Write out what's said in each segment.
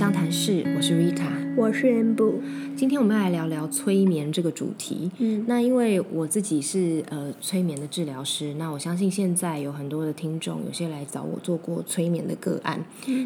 相谈室，我是 Rita，我是 Amber。今天我们来聊聊催眠这个主题。嗯，那因为我自己是呃催眠的治疗师，那我相信现在有很多的听众，有些来找我做过催眠的个案。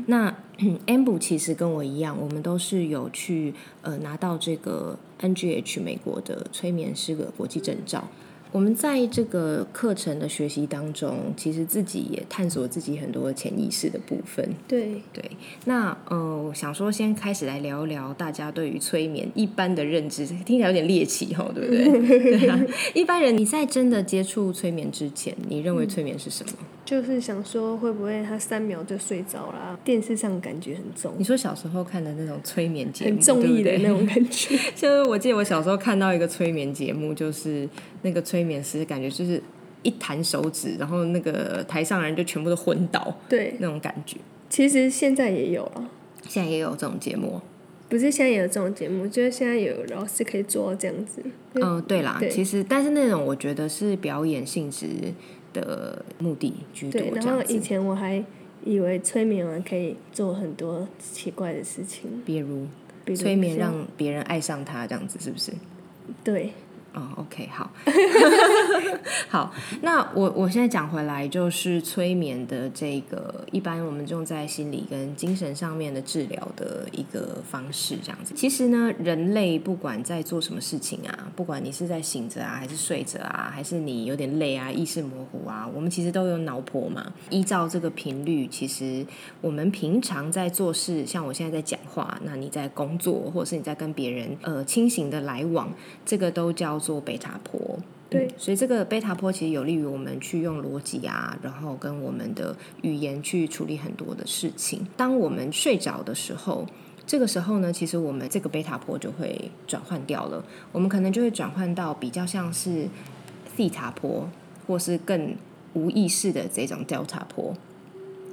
那 Amber 其实跟我一样，我们都是有去呃拿到这个 NGH 美国的催眠师的国际证照。我们在这个课程的学习当中，其实自己也探索自己很多潜意识的部分。对对，那呃，我想说先开始来聊一聊大家对于催眠一般的认知，听起来有点猎奇哈，对不对？对啊，一般人你在真的接触催眠之前，你认为催眠是什么？就是想说会不会他三秒就睡着啦？电视上感觉很重你，说小时候看的那种催眠节目，很重意的那种感觉。就是我记得我小时候看到一个催眠节目，就是那个催眠师感觉就是一弹手指，然后那个台上人就全部都昏倒对，那种感觉。其实现在也有啊，现在也有这种节目。不是现在也有这种节目，就是现在有老师可以做到这样子。嗯，对啦，对其实但是那种我觉得是表演性质的目的居多，然后以。前我还以为催眠完可以做很多奇怪的事情，比如比如催眠让别人爱上他，这样子是不是？对哦，OK，好，好，那我我现在讲回来，就是催眠的这个，一般我们用在心理跟精神上面的治疗的一个方式，这样子。其实呢，人类不管在做什么事情啊，不管你是在醒着啊，还是睡着啊，还是你有点累啊，意识模糊啊，我们其实都有脑波嘛。依照这个频率，其实我们平常在做事，像我现在在讲话，那你在工作，或者是你在跟别人呃清醒的来往，这个都叫做贝塔波。对所以这个贝塔波其实有利于我们去用逻辑啊，然后跟我们的语言去处理很多的事情。当我们睡着的时候，这个时候呢，其实我们这个贝塔波就会转换掉了，我们可能就会转换到比较像是西塔波，或是更无意识的这种 delta 波。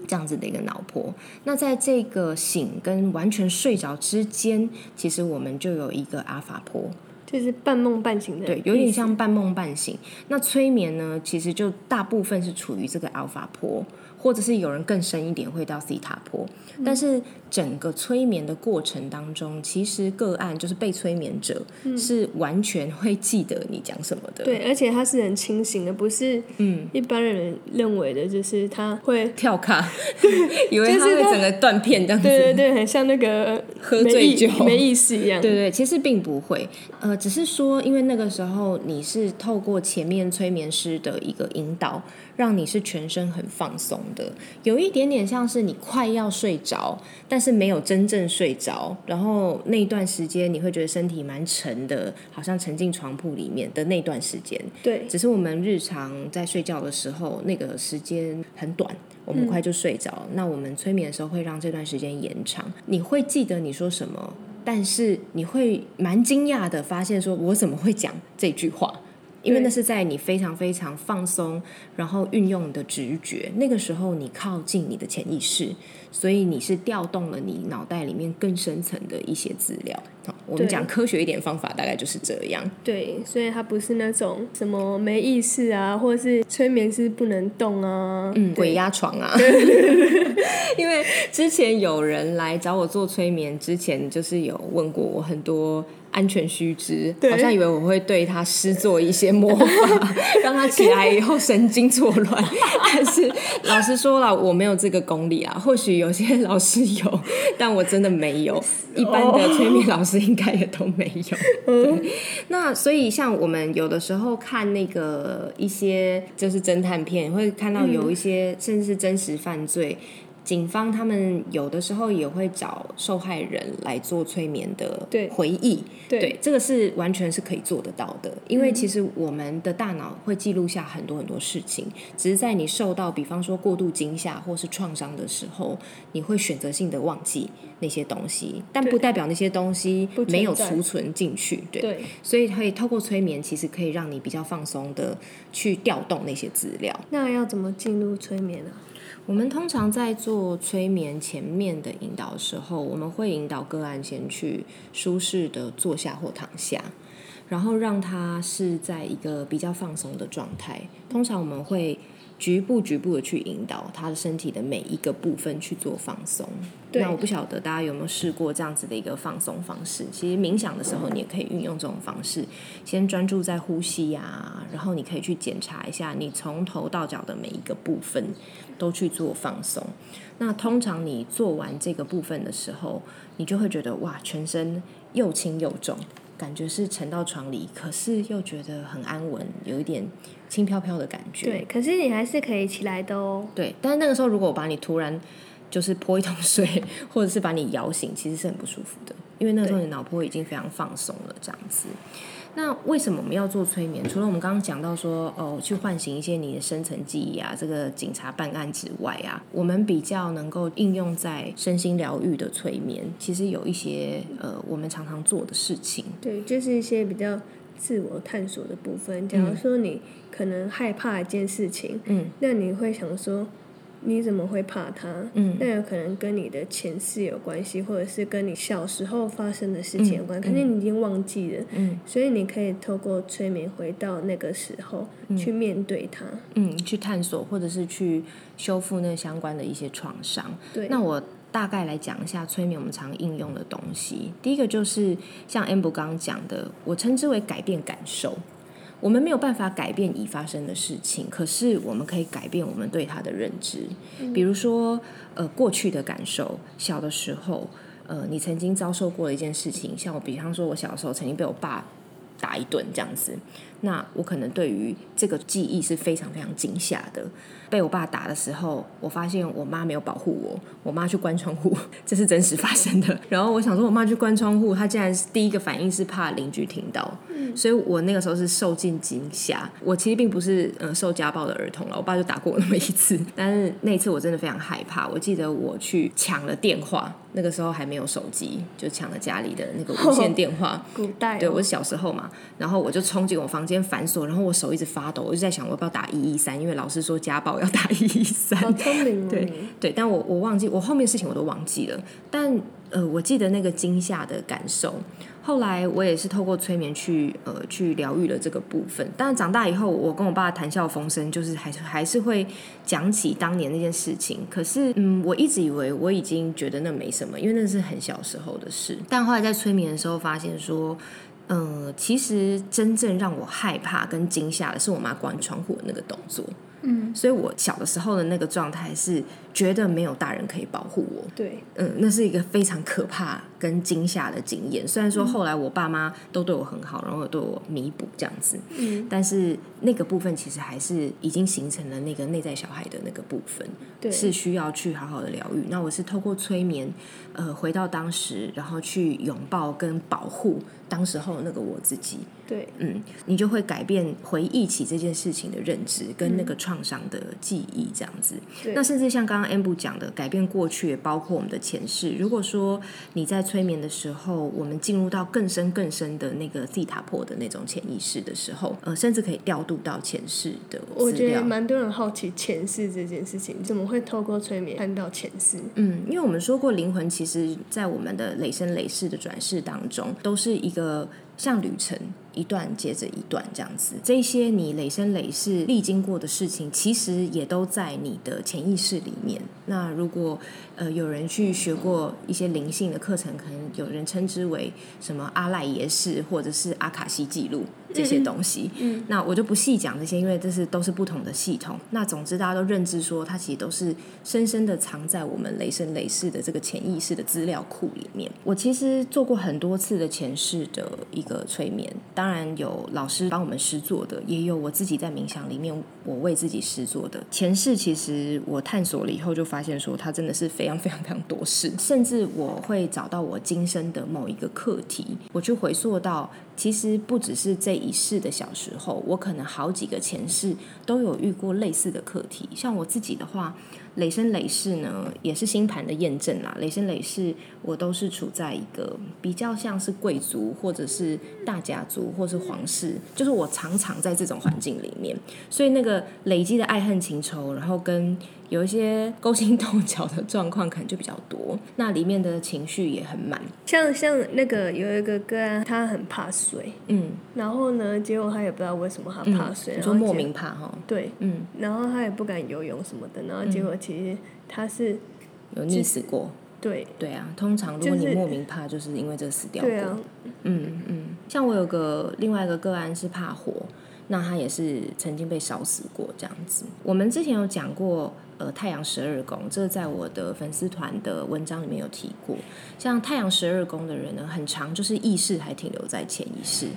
这样子的一个脑波，那在这个醒跟完全睡着之间，其实我们就有一个阿法波，就是半梦半醒的，对，有点。像半梦半醒。那催眠呢，其实就大部分是处于这个 alpha 波，或者是有人更深一点会到 theta 波。但是整个催眠的过程当中，其实个案就是被催眠者、是完全会记得你讲什么的。对，而且他是很清醒的，不是嗯，一般人认为的，就是他会，跳卡，以为他就是他会整个断片这样子。对对对，很像那个喝醉酒没意思一样。对对，其实并不会，呃，只是说，因为那个时候你是透过前面催眠师的一个引导，让你是全身很放松的，有一点点像是你快要睡着，但是没有真正睡着，然后那一段时间你会觉得身体蛮沉的，好像沉进床铺里面的那段时间，对只是我们日常在睡觉的时候，那个时间很短，我们很快就睡着。那我们催眠的时候会让这段时间延长，你会记得你说什么，但是你会蛮惊讶的发现，说我怎么会讲这句话？因为那是在你非常非常放松，然后运用你的直觉，那个时候你靠近你的潜意识，所以你是调动了你脑袋里面更深层的一些资料。好，我们讲科学一点方法，大概就是这样。对，所以它不是那种什么没意识啊，或者是催眠是不能动啊，嗯，鬼压床啊。因为之前有人来找我做催眠，之前就是有问过我很多安全须知，对好像以为我会对他施做一些魔法，让他起来以后神经错乱。但是老实说了，我没有这个功力啊。或许有些老师有，但我真的没有。一般的催眠老师应该也都没有。对，那所以像我们有的时候看那个一些就是侦探片，会看到有一些甚至是真实犯罪。警方他们有的时候也会找受害人来做催眠的回忆，对这个是完全是可以做得到的。因为其实我们的大脑会记录下很多很多事情，只是在你受到比方说过度惊吓或是创伤的时候，你会选择性的忘记那些东西，但不代表那些东西没有储存进去。对，对所以可以透过催眠，其实可以让你比较放松的去调动那些资料。那要怎么进入催眠啊？我们通常在做催眠前面的引导的时候，我们会引导个案先去舒适的坐下或躺下，然后让他是在一个比较放松的状态。通常我们会局部局部的去引导他的身体的每一个部分去做放松。对那我不晓得大家有没有试过这样子的一个放松方式。其实冥想的时候，你也可以运用这种方式，先专注在呼吸啊，然后你可以去检查一下你从头到脚的每一个部分都去做放松。那通常你做完这个部分的时候，你就会觉得哇，全身又轻又重，感觉是沉到床里，可是又觉得很安稳，有一点轻飘飘的感觉。对，可是你还是可以起来的哦。对，但是那个时候如果我把你突然就是泼一桶水，或者是把你摇醒，其实是很不舒服的，因为那时候你脑波已经非常放松了，这样子。那为什么我们要做催眠？除了我们刚刚讲到说，哦，去唤醒一些你的深层记忆啊，这个警察办案之外啊，我们比较能够应用在身心疗愈的催眠，其实有一些呃，我们常常做的事情。对，就是一些比较自我探索的部分。假如说你可能害怕一件事情，嗯那你会想说，你怎么会怕他？嗯那有可能跟你的前世有关系，或者是跟你小时候发生的事情有关，嗯可能你已经忘记了。嗯所以你可以透过催眠回到那个时候，去面对它。嗯，去探索或者是去修复那相关的一些创伤。对，那我大概来讲一下催眠我们常应用的东西。第一个就是像 Amber 刚刚讲的，我称之为改变感受。我们没有办法改变已发生的事情，可是我们可以改变我们对它的认知。比如说，呃，过去的感受，小的时候，呃，你曾经遭受过的一件事情，像我，比方说，我小时候曾经被我爸打一顿这样子，那我可能对于这个记忆是非常非常惊吓的。被我爸打的时候，我发现我妈没有保护我，我妈去关窗户，这是真实发生的。然后我想说，我妈去关窗户，她竟然是第一个反应是怕邻居听到，所以我那个时候是受尽惊吓。我其实并不是呃受家暴的儿童了，我爸就打过我那么一次，但是那一次我真的非常害怕。我记得我去抢了电话，那个时候还没有手机，就抢了家里的那个无线电话。古代、哦，对，我小时候嘛，然后我就冲进我房间反锁，然后我手一直发抖，我就在想我要不要打一一三，因为老师说家暴要打一一三。好聪明哦，对对，但我我忘记我后面事情我都忘记了，但呃，我记得那个惊吓的感受。后来我也是透过催眠去呃去疗愈了这个部分。但是长大以后，我跟我爸谈笑风生，就是还是还是会讲起当年那件事情。可是嗯，我一直以为我已经觉得那没什么，因为那是很小时候的事。但后来在催眠的时候发现说。呃，其实真正让我害怕跟惊吓的是我妈关窗户的那个动作。嗯，所以我小的时候的那个状态是觉得没有大人可以保护我。对，嗯，那是一个非常可怕跟惊吓的经验。虽然说后来我爸妈都对我很好，然后对我弥补这样子，嗯，但是那个部分其实还是已经形成了那个内在小孩的那个部分，对，是需要去好好的疗愈。那我是透过催眠，呃，回到当时，然后去拥抱跟保护当时候那个我自己。对，嗯，你就会改变回忆起这件事情的认知跟那个创伤的记忆，这样子。对那甚至像刚刚 Amber 讲的，改变过去，也包括我们的前世。如果说你在催眠的时候，我们进入到更深更深的那个 Z 塔破的那种潜意识的时候，呃，甚至可以调度到前世的我觉得。蛮多人好奇前世这件事情，怎么会透过催眠看到前世？嗯，因为我们说过，灵魂其实在我们的累生累世的转世当中，都是一个像旅程，一段接着一段这样子。这些你累生累世历经过的事情，其实也都在你的潜意识里面。那如果呃有人去学过一些灵性的课程，可能有人称之为什么阿赖耶识，或者是阿卡西记录这些东西。嗯，那我就不细讲这些，因为这是都是不同的系统。那总之，大家都认知说，它其实都是深深的藏在我们雷声雷世的这个潜意识的资料库里面。我其实做过很多次的前世的一个催眠，当然有老师帮我们施做的，也有我自己在冥想里面我为自己施做的。前世其实我探索了以后，就发现说它真的是非常非常非常多事，甚至我会找到我今生的某一个课题，我去回溯到。其实不只是这一世的小时候，我可能好几个前世都有遇过类似的课题。像我自己的话，累生累世呢，也是星盘的验证啦。累生累世，我都是处在一个比较像是贵族，或者是大家族，或是皇室，就是我常常在这种环境里面，所以那个累积的爱恨情仇，然后跟有一些勾心斗角的状况，可能就比较多。那里面的情绪也很满。像像那个有一个个案，他很怕水，嗯，然后呢，结果他也不知道为什么他怕水，你说莫名怕哈，对，嗯，然后他也不敢游泳什么的，然后结果其实他是有溺死过，对。对啊，通常如果你莫名怕，就是因为这死掉过，对啊，嗯嗯，像我有个另外一个个案是怕火，那他也是曾经被烧死过这样子。我们之前有讲过，呃，太阳十二宫，这在我的粉丝团的文章里面有提过。像太阳十二宫的人呢，很长就是意识还停留在潜意识。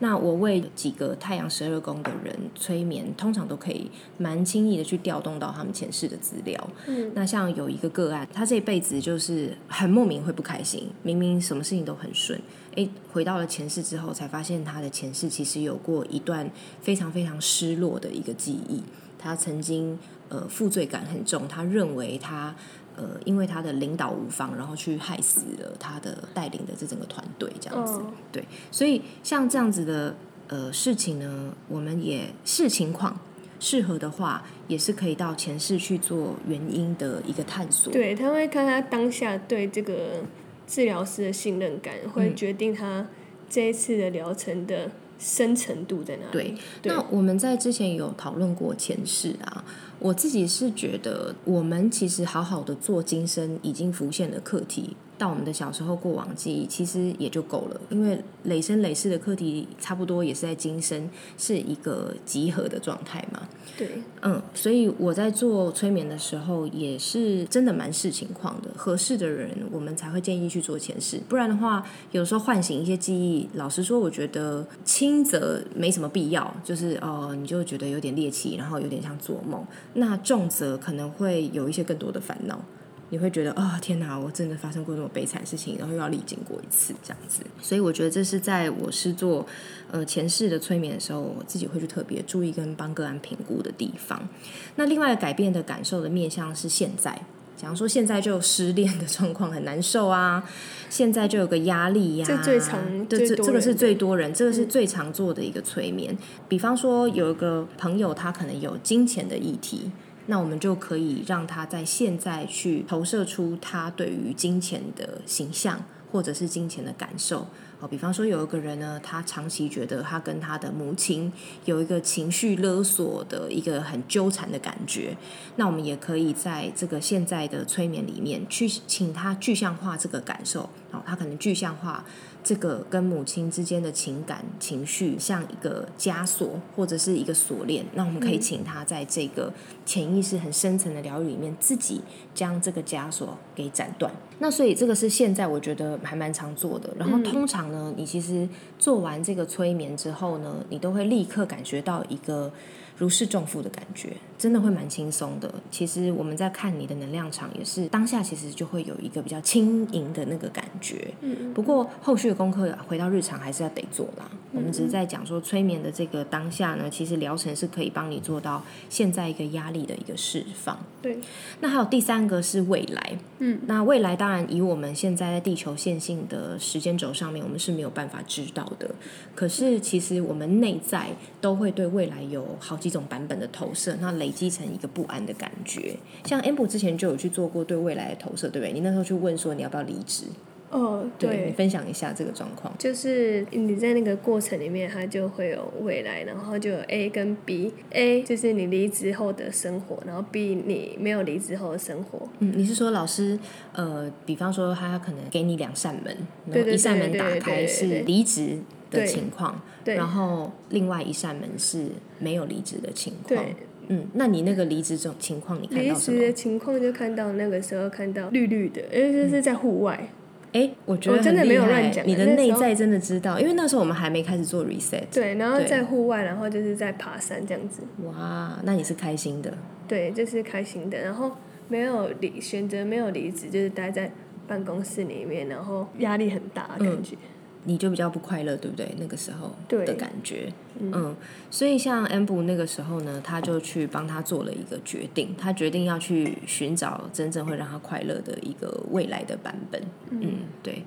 那我为几个太阳十二宫的人催眠，通常都可以蛮轻易的去调动到他们前世的资料。嗯，那像有一个个案，他这一辈子就是很莫名会不开心，明明什么事情都很顺，诶，回到了前世之后，才发现他的前世其实有过一段非常非常失落的一个记忆。他曾经呃负罪感很重，他认为他呃因为他的领导无方，然后去害死了他的带领的这整个团队这样子。哦对，所以像这样子的呃事情呢，我们也视情况。适合的话，也是可以到前世去做原因的一个探索。对，他会看他当下对这个治疗师的信任感，会嗯决定他这一次的疗程的深程度在哪里。对，对那我们在之前有讨论过前世啊，我自己是觉得，我们其实好好的做今生已经浮现的课题，到我们的小时候过往记忆，其实也就够了，因为累生累世的课题，差不多也是在今生是一个集合的状态嘛。对，嗯，所以我在做催眠的时候，也是真的蛮视情况的。合适的人，我们才会建议去做前世。不然的话，有时候唤醒一些记忆，老实说，我觉得轻则没什么必要，就是哦，你就觉得有点猎奇，然后有点像做梦。那重则可能会有一些更多的烦恼。你会觉得啊、天哪，我真的发生过那么悲惨的事情，然后又要历经过一次这样子。所以我觉得这是在我是做呃前世的催眠的时候，我自己会去特别注意跟帮个案评估的地方。那另外改变的感受的面向是现在。假如说现在就有失恋的状况很难受啊，现在就有个压力呀、这最常对，这这个是最多人，这个是最常做的一个催眠。比方说有一个朋友，他可能有金钱的议题，那我们就可以让他在现在去投射出他对于金钱的形象，或者是金钱的感受。比方说有一个人呢，他长期觉得他跟他的母亲有一个情绪勒索的一个很纠缠的感觉，那我们也可以在这个现在的催眠里面去请他具象化这个感受。哦，他可能具象化这个跟母亲之间的情感情绪像一个枷锁或者是一个锁链，那我们可以请他在这个潜意识很深层的疗愈里面，自己将这个枷锁给斩断。那所以这个是现在我觉得还蛮常做的。然后通常呢，你其实做完这个催眠之后呢，你都会立刻感觉到一个如释重负的感觉，真的会蛮轻松的。其实我们在看你的能量场，也是当下其实就会有一个比较轻盈的那个感觉。嗯，不过后续的功课回到日常还是要得做啦。我们只是在讲说催眠的这个当下呢，其实疗程是可以帮你做到现在一个压力的一个释放。对，那还有第三个是未来，嗯，那未来当然以我们现在在地球线性的时间轴上面，我们是没有办法知道的。可是其实我们内在都会对未来有好几种版本的投射，那累积成一个不安的感觉。像 Amber 之前就有去做过对未来的投射，对不对？你那时候去问说你要不要离职，哦，对你对，分享一下这个状况。就是你在那个过程里面，它就会有未来，然后就有 A 跟 B。A 就是你离职后的生活，然后 B 你没有离职后的生活。嗯，你是说老师呃，比方说他可能给你两扇门，然后一扇门打开是对对离职的情况，对然后另外一扇门是没有离职的情况。对，嗯，那你那个离职这种情况，你看离到什么职？的情况就看到那个时候看到绿绿的，因为这是在户外。哎，我觉得我真的没有乱讲你的内在真的知道，因为那时候我们还没开始做 reset。对，然后在户外，然后就是在爬山这样子。哇，那你是开心的。对，就是开心的。然后没有离选择没有离职，就是待在办公室里面，然后压力很大的感觉。你就比较不快乐，对不对？那个时候的感觉，嗯，所以像 Amber 那个时候呢，他就去帮他做了一个决定，他决定要去寻找真正会让他快乐的一个未来的版本，嗯，对。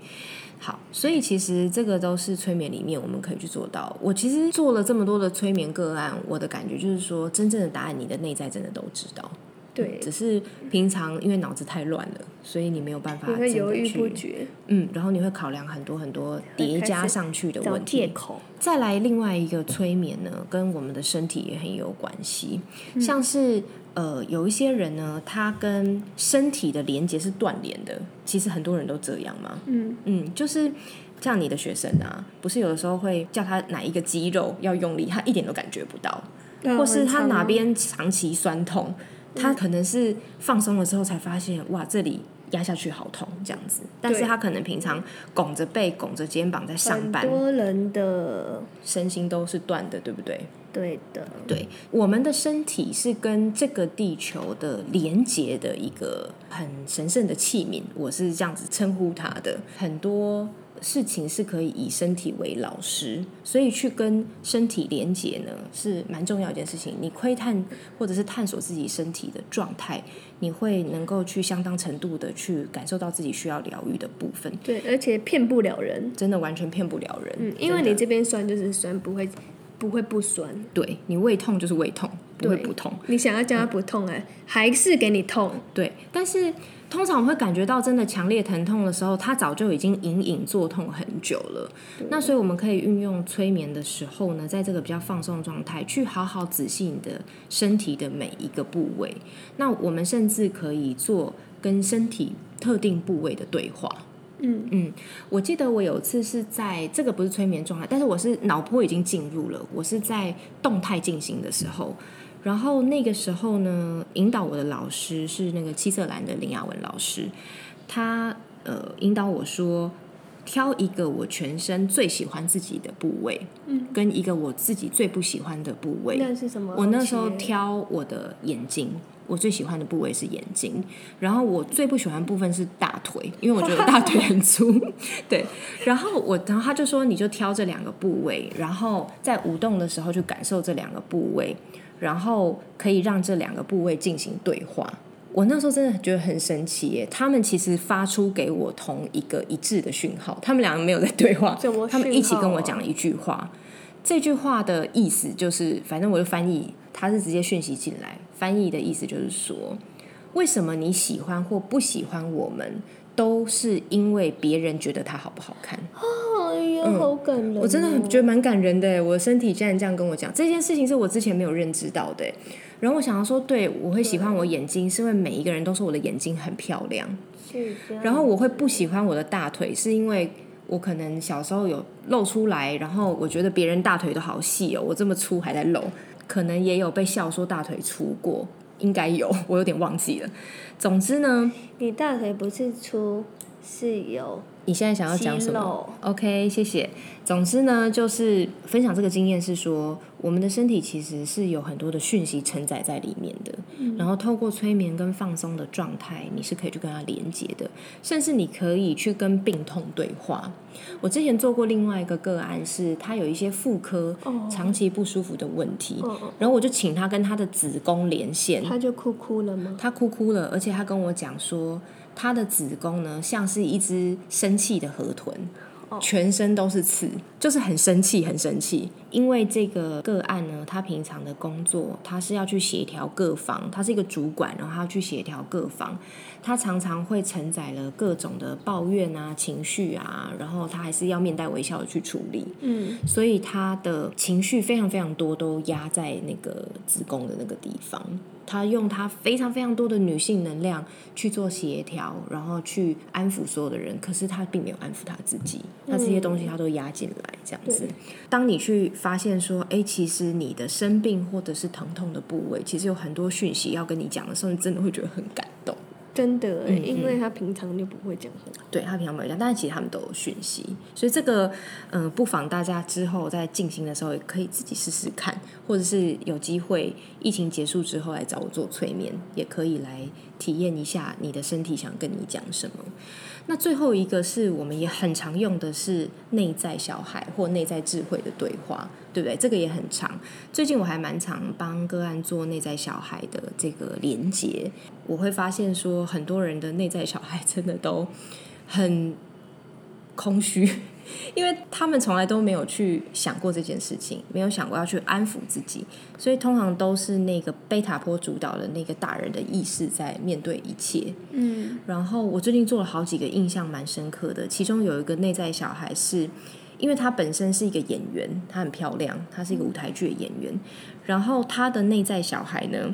好，所以其实这个都是催眠里面我们可以去做到。我其实做了这么多的催眠个案，我的感觉就是说，真正的答案你的内在真的都知道。对。只是平常因为脑子太乱了，所以你没有办法你会犹豫不去，决，嗯，然后你会考量很多很多叠加上去的问题。再来另外一个催眠呢，跟我们的身体也很有关系，像是呃有一些人呢，他跟身体的连接是断联的，其实很多人都这样嘛，嗯，嗯，就是像你的学生啊，不是有的时候会叫他哪一个肌肉要用力，他一点都感觉不到，或是他哪边长期酸痛，他可能是放松了之后才发现，哇，这里压下去好痛这样子。但是他可能平常拱着背、拱着肩膀在上很班，多人的身心都是断的，对不对？对的，对，我们的身体是跟这个地球的连接的一个很神圣的器皿，我是这样子称呼它的。很多事情是可以以身体为老师，所以去跟身体连接呢是蛮重要一件事情。你窥探或者是探索自己身体的状态，你会能够去相当程度的去感受到自己需要疗愈的部分，对，而且骗不了人。真的完全骗不了人。嗯，因为你这边酸就是酸，不会不会不酸。对你胃痛就是胃痛，不会不痛。你想要叫它不痛哎、还是给你痛。对，但是通常我们会感觉到真的强烈疼痛的时候，它早就已经隐隐作痛很久了。那所以我们可以运用催眠的时候呢，在这个比较放松的状态，去好好仔细你的身体的每一个部位。那我们甚至可以做跟身体特定部位的对话。嗯嗯，我记得我有一次是在这个不是催眠状态，但是我是脑波已经进入了，我是在动态进行的时候，然后那个时候呢，引导我的老师是那个七色蓝的林雅文老师，他呃引导我说，挑一个我全身最喜欢自己的部位，嗯，跟一个我自己最不喜欢的部位，那是什么？我那时候挑我的眼睛，我最喜欢的部位是眼睛，然后我最不喜欢的部分是大腿，因为我觉得大腿很粗。对，然后我，然后他就说你就挑这两个部位，然后在舞动的时候去感受这两个部位，然后可以让这两个部位进行对话。我那时候真的觉得很神奇耶，他们其实发出给我同一个一致的讯号，他们两个没有在对话，他们一起跟我讲了一句话，这句话的意思就是，反正我就翻译，他是直接讯息进来，翻译的意思就是说，为什么你喜欢或不喜欢我们，都是因为别人觉得他好不好看。哎呀，好感人哦、嗯我真的很觉得蛮感人的，我的身体竟然这样跟我讲，这件事情是我之前没有认知到的。然后我想要说，对我会喜欢我眼睛，是因为每一个人都说我的眼睛很漂亮。是然后我会不喜欢我的大腿，是因为我可能小时候有露出来，然后我觉得别人大腿都好细哦，我这么粗还在露，可能也有被笑说大腿粗过，应该有，我有点忘记了。总之呢，你大腿不是粗，是有你现在想要讲什么？OK，谢谢。总之呢，就是分享这个经验是说，我们的身体其实是有很多的讯息承载在里面的。然后透过催眠跟放松的状态，你是可以去跟它连接的，甚至你可以去跟病痛对话。我之前做过另外一个个案是，他有一些妇科哦长期不舒服的问题，然后我就请他跟他的子宫连线，他就哭哭了吗？他哭哭了，而且他跟我讲说，他的子宫呢像是一只生气的河豚，哦全身都是刺，就是很生气，很生气。因为这个个案呢，他平常的工作，他是要去协调各方，他是一个主管，然后他要去协调各方，他常常会承载了各种的抱怨啊、情绪啊，然后他还是要面带微笑的去处理。嗯，所以他的情绪非常非常多，都压在那个子宫的那个地方。他用他非常非常多的女性能量去做协调，然后去安抚所有的人，可是他并没有安抚他自己，那这些东西他都压进来，这样子对。当你去发现说，哎，其实你的生病或者是疼痛的部位，其实有很多讯息要跟你讲的时候，你真的会觉得很感动。真的因为他平常就不会讲话。对他平常没有讲，但是其实他们都有讯息，所以这个嗯、呃不妨大家之后在进行的时候也可以自己试试看，或者是有机会疫情结束之后来找我做催眠，也可以来体验一下你的身体想跟你讲什么。那最后一个是我们也很常用的是内在小孩或内在智慧的对话，对不对？这个也很长。最近我还蛮常帮个案做内在小孩的这个连接，我会发现说很多人的内在小孩真的都很空虚，因为他们从来都没有去想过这件事情，没有想过要去安抚自己，所以通常都是那个贝塔波主导的那个大人的意识在面对一切。嗯然后我最近做了好几个印象蛮深刻的，其中有一个内在小孩是，因为他本身是一个演员，他很漂亮，他是一个舞台剧的演员，然后他的内在小孩呢。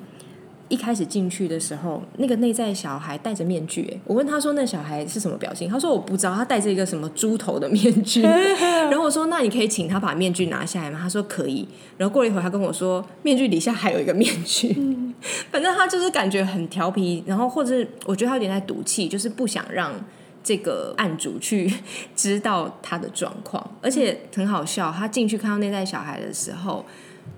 一开始进去的时候，那个内在小孩戴着面具，诶我问他说那小孩是什么表情，他说我不知道，他戴着一个什么猪头的面具。然后我说那你可以请他把面具拿下来吗？他说可以。然后过了一会儿，他跟我说面具底下还有一个面具。反正他就是感觉很调皮，然后或者是我觉得他有点在赌气，就是不想让这个案主去知道他的状况，而且很好笑。他进去看到内在小孩的时候，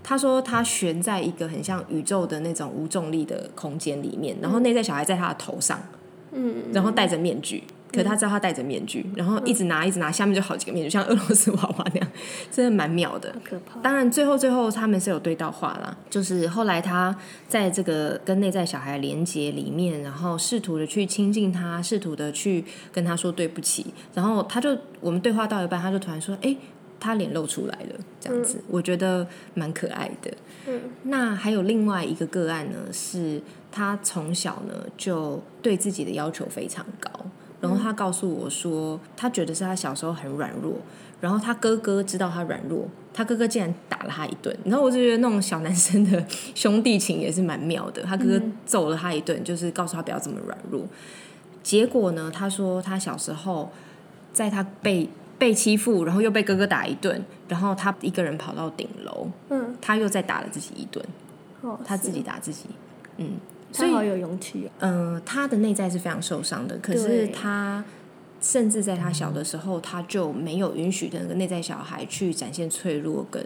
他说他悬在一个很像宇宙的那种无重力的空间里面，然后内在小孩在他的头上，嗯，然后戴着面具。可他知道他戴着面具，然后一直拿一直拿，下面就好几个面具，像俄罗斯娃娃那样，真的蛮妙的。可怕。当然，最后最后他们是有对到话啦，就是后来他在这个跟内在小孩连接里面，然后试图的去亲近他，试图的去跟他说对不起，然后他就我们对话到一半，他就突然说：“哎、他脸露出来了。”这样子，我觉得蛮可爱的。嗯那还有另外一个个案呢，是他从小呢就对自己的要求非常高，然后他告诉我说，他觉得是他小时候很软弱，然后他哥哥知道他软弱，他哥哥竟然打了他一顿，然后我就觉得那种小男生的兄弟情也是蛮妙的，他哥哥揍了他一顿，就是告诉他不要这么软弱。结果呢，他说他小时候在他被被欺负，然后又被哥哥打一顿，然后他一个人跑到顶楼，嗯，他又再打了自己一顿，哦，他自己打自己，嗯，所以他好有勇气哦。嗯，他的内在是非常受伤的，可是他甚至在他小的时候，他就没有允许的那个内在小孩去展现脆弱跟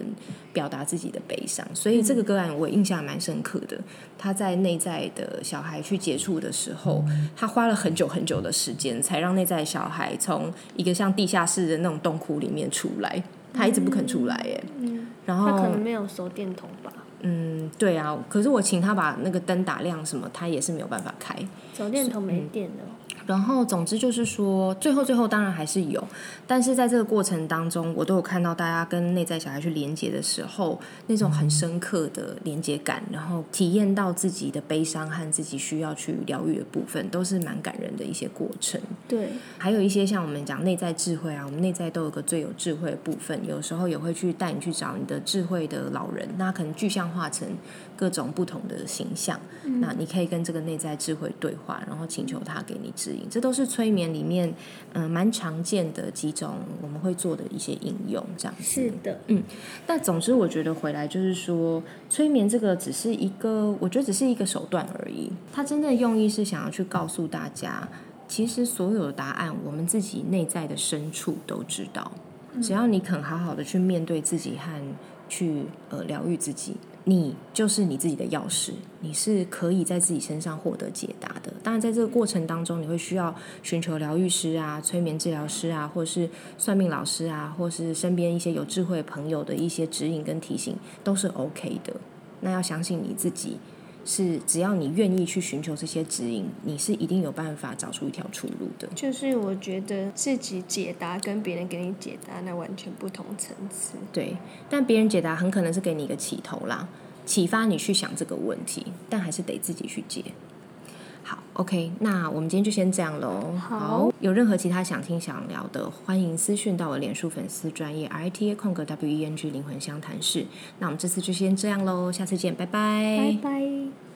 表达自己的悲伤，所以这个个案我印象蛮深刻的。他在内在的小孩去接触的时候，他花了很久很久的时间，才让内在小孩从一个像地下室的那种洞窟里面出来，他一直不肯出来耶。嗯，然后他可能没有手电筒吧？嗯，对啊，可是我请他把那个灯打亮什么，他也是没有办法开。手电筒没电了。然后，总之就是说，最后最后当然还是有，但是在这个过程当中，我都有看到大家跟内在小孩去连接的时候，那种很深刻的连接感，然后体验到自己的悲伤和自己需要去疗愈的部分，都是蛮感人的一些过程。对，还有一些像我们讲内在智慧啊，我们内在都有个最有智慧的部分，有时候也会去带你去找你的智慧的老人，那可能具象化成各种不同的形象，那你可以跟这个内在智慧对话，然后请求他给你指引，这都是催眠里面嗯蛮、常见的几种我们会做的一些应用，这样子。是的，嗯但总之，我觉得回来就是说，催眠这个只是一个，我觉得只是一个手段而已。它真正的用意是想要去告诉大家，其实所有的答案，我们自己内在的深处都知道。只要你肯好好的去面对自己和去呃疗愈自己，你就是你自己的钥匙，你是可以在自己身上获得解答的。当然，在这个过程当中，你会需要寻求疗愈师啊、催眠治疗师啊，或是算命老师啊，或是身边一些有智慧朋友的一些指引跟提醒，都是 OK 的。那要相信你自己，是只要你愿意去寻求这些指引，你是一定有办法找出一条出路的。就是我觉得自己解答跟别人给你解答那完全不同层次。对，但别人解答很可能是给你一个起头啦，启发你去想这个问题，但还是得自己去解。好，OK，那我们今天就先这样喽。好有任何其他想听想聊的，欢迎私讯到我脸书粉丝专业 R I T A 空格 W E N G 灵魂相谈室。那我们这次就先这样喽，下次见，拜拜拜。